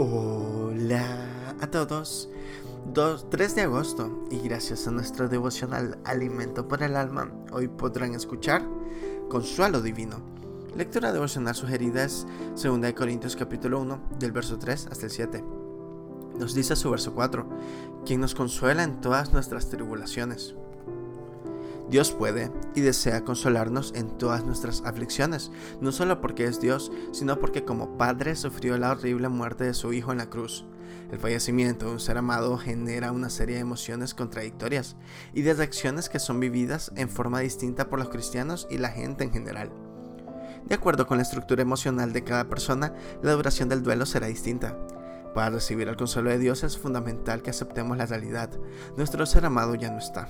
Hola a todos. 3 de agosto y gracias a nuestro devocional Alimento por el Alma, hoy podrán escuchar Consuelo Divino. Lectura devocional sugerida es 2 Corintios capítulo 1 del verso 3 hasta el 7. Nos dice su verso 4, quien nos consuela en todas nuestras tribulaciones Dios puede y desea consolarnos en todas nuestras aflicciones, no solo porque es Dios, sino porque como Padre sufrió la horrible muerte de su Hijo en la cruz. El fallecimiento de un ser amado genera una serie de emociones contradictorias y de reacciones que son vividas en forma distinta por los cristianos y la gente en general. De acuerdo con la estructura emocional de cada persona, la duración del duelo será distinta. Para recibir el consuelo de Dios es fundamental que aceptemos la realidad. Nuestro ser amado ya no está.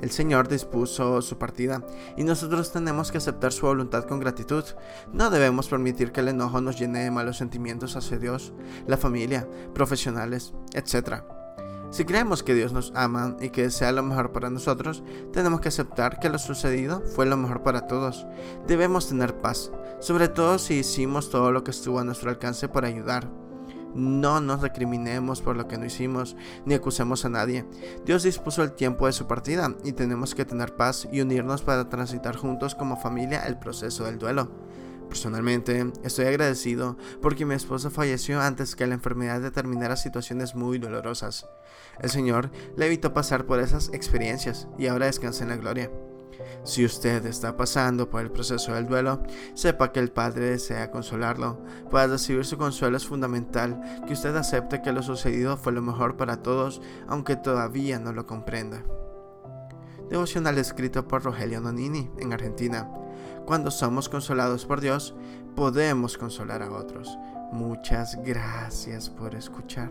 El Señor dispuso su partida y nosotros tenemos que aceptar su voluntad con gratitud. No debemos permitir que el enojo nos llene de malos sentimientos hacia Dios, la familia, profesionales, etc. Si creemos que Dios nos ama y que desea lo mejor para nosotros, tenemos que aceptar que lo sucedido fue lo mejor para todos. Debemos tener paz, sobre todo si hicimos todo lo que estuvo a nuestro alcance por ayudar. No nos recriminemos por lo que no hicimos, ni acusemos a nadie. Dios dispuso el tiempo de su partida y tenemos que tener paz y unirnos para transitar juntos como familia el proceso del duelo. Personalmente, estoy agradecido porque mi esposa falleció antes que la enfermedad determinara situaciones muy dolorosas. El Señor le evitó pasar por esas experiencias y ahora descansa en la gloria. Si usted está pasando por el proceso del duelo, sepa que el Padre desea consolarlo. Para recibir su consuelo es fundamental que usted acepte que lo sucedido fue lo mejor para todos, aunque todavía no lo comprenda. Devocional escrito por Rogelio Nonini en Argentina. Cuando somos consolados por Dios, podemos consolar a otros. Muchas gracias por escuchar.